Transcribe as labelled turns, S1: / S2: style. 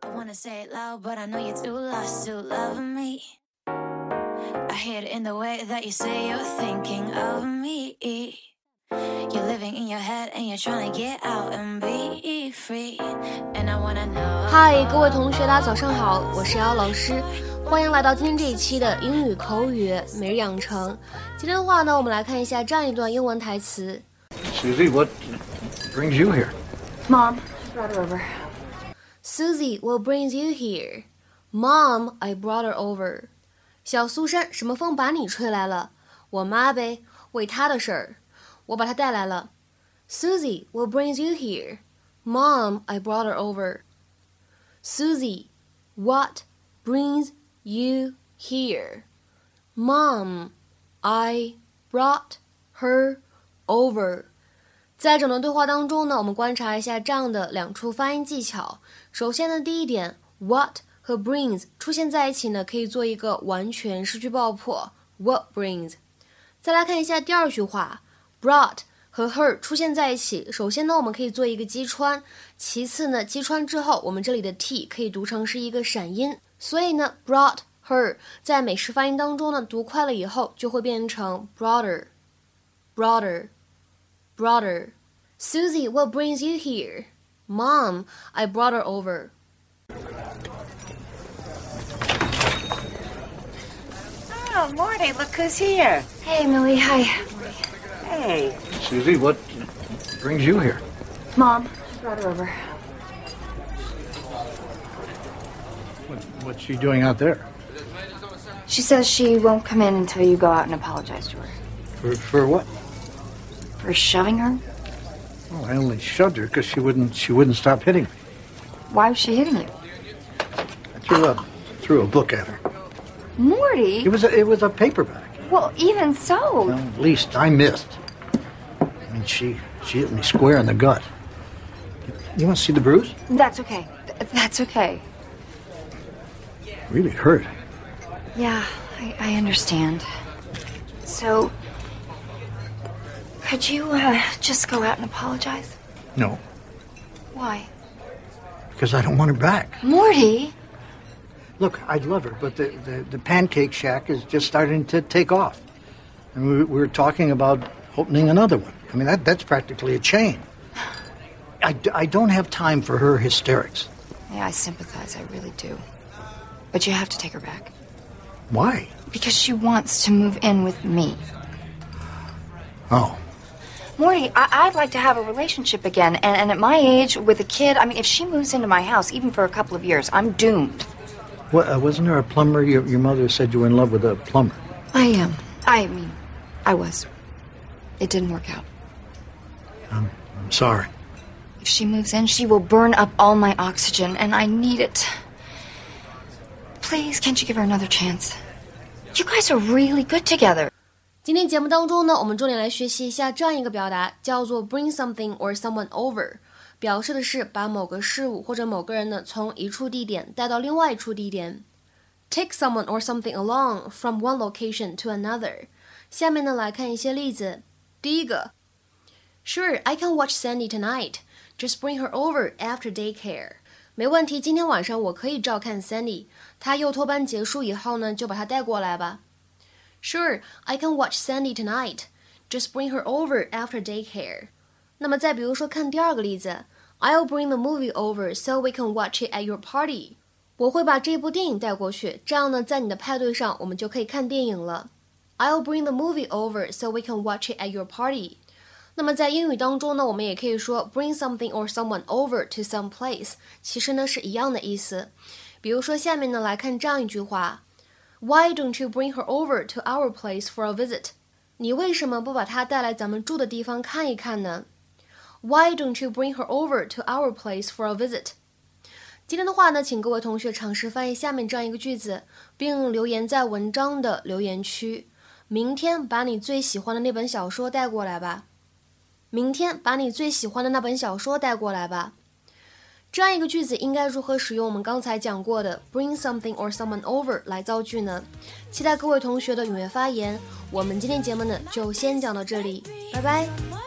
S1: I wanna say it loud, but I know you're too lost to love me. I hear it in the way that you say you're thinking of me. You're living in your head and you're trying to get out and be free. And I wanna know.
S2: 嗨，各位同学，大家早上好，我是姚老师，欢迎来到今天这一期的英语口语每日养成。今天的话呢，我们来看一下这样一段英文台词。
S3: Susie, what brings you here?
S4: Mom, brought her over.
S2: Susie, what brings you here? Mom, I brought her over. 小苏珊，什么风把你吹来了？我妈呗，为她的事儿，我把她带来了。Susie, what brings you here? Mom, I brought her over. Susie, what brings you here? Mom, I brought her over. 在整段对话当中呢，我们观察一下这样的两处发音技巧。首先呢，第一点，what 和 brings 出现在一起呢，可以做一个完全失去爆破。What brings？再来看一下第二句话，brought 和 her 出现在一起。首先呢，我们可以做一个击穿；其次呢，击穿之后，我们这里的 t 可以读成是一个闪音。所以呢，brought her 在美式发音当中呢，读快了以后就会变成 broader，broader。Brother. Susie, what brings you here? Mom, I brought her over.
S4: Oh, Morty, look who's here.
S2: Hey, Millie, hi.
S4: Hey.
S3: Susie, what brings you here?
S4: Mom, I brought her over.
S3: What, what's she doing out there?
S4: She says she won't come in until you go out and apologize to her.
S3: For, for what?
S4: For shoving her?
S3: Oh, I only shoved her because she wouldn't she wouldn't stop hitting me.
S4: Why was she hitting you?
S3: I threw a threw a book at her.
S4: Morty?
S3: It was a, it was a paperback.
S4: Well, even so.
S3: Well, at least I missed. I mean, she she hit me square in the gut. You want to see the bruise?
S4: That's okay. Th- That's okay.
S3: Really hurt.
S4: Yeah, I, I understand. So, could you uh, just go out and apologize?
S3: No,
S4: Why?
S3: because I don't want her back.
S4: Morty?
S3: Look, I'd love her, but the, the, the pancake shack is just starting to take off. And we, we were talking about opening another one. I mean, that, that's practically a chain. I, I don't have time for her hysterics.
S4: Yeah, I sympathize. I really do. But you have to take her back.
S3: Why?
S4: Because she wants to move in with me.
S3: Oh,
S4: Morty, I- I'd like to have a relationship again. And-, and at my age, with a kid, I mean, if she moves into my house, even for a couple of years, I'm doomed.
S3: what, uh, wasn't there a plumber? Your, your mother said you were in love with a plumber.
S4: I am. I mean, I was. It didn't work out.
S3: I'm, I'm sorry.
S4: If she moves in, she will burn up all my oxygen, and I need it. Please, can't you give her another chance? You guys are really good together.
S2: 今天节目当中呢，我们重点来学习一下这样一个表达，叫做 bring something or someone over，表示的是把某个事物或者某个人呢从一处地点带到另外一处地点。Take someone or something along from one location to another。下面呢来看一些例子。第一个，Sure, I can watch Sandy tonight. Just bring her over after daycare. 没问题，今天晚上我可以照看 Sandy。她幼托班结束以后呢，就把她带过来吧。Sure, I can watch Sandy tonight. Just bring her over after daycare. 那么再比如说，看第二个例子，I'll bring the movie over so we can watch it at your party. 我会把这部电影带过去，这样呢，在你的派对上我们就可以看电影了。I'll bring the movie over so we can watch it at your party. 那么在英语当中呢，我们也可以说 bring something or someone over to some place，其实呢是一样的意思。比如说下面呢来看这样一句话 ：Why don't you bring her over to our place for a visit？你为什么不把她带来咱们住的地方看一看呢？Why don't you bring her over to our place for a visit？今天的话呢，请各位同学尝试翻译下面这样一个句子，并留言在文章的留言区。明天把你最喜欢的那本小说带过来吧。明天把你最喜欢的那本小说带过来吧。这样一个句子应该如何使用我们刚才讲过的 bring something or someone over 来造句呢？期待各位同学的踊跃发言。我们今天节目呢就先讲到这里，拜拜。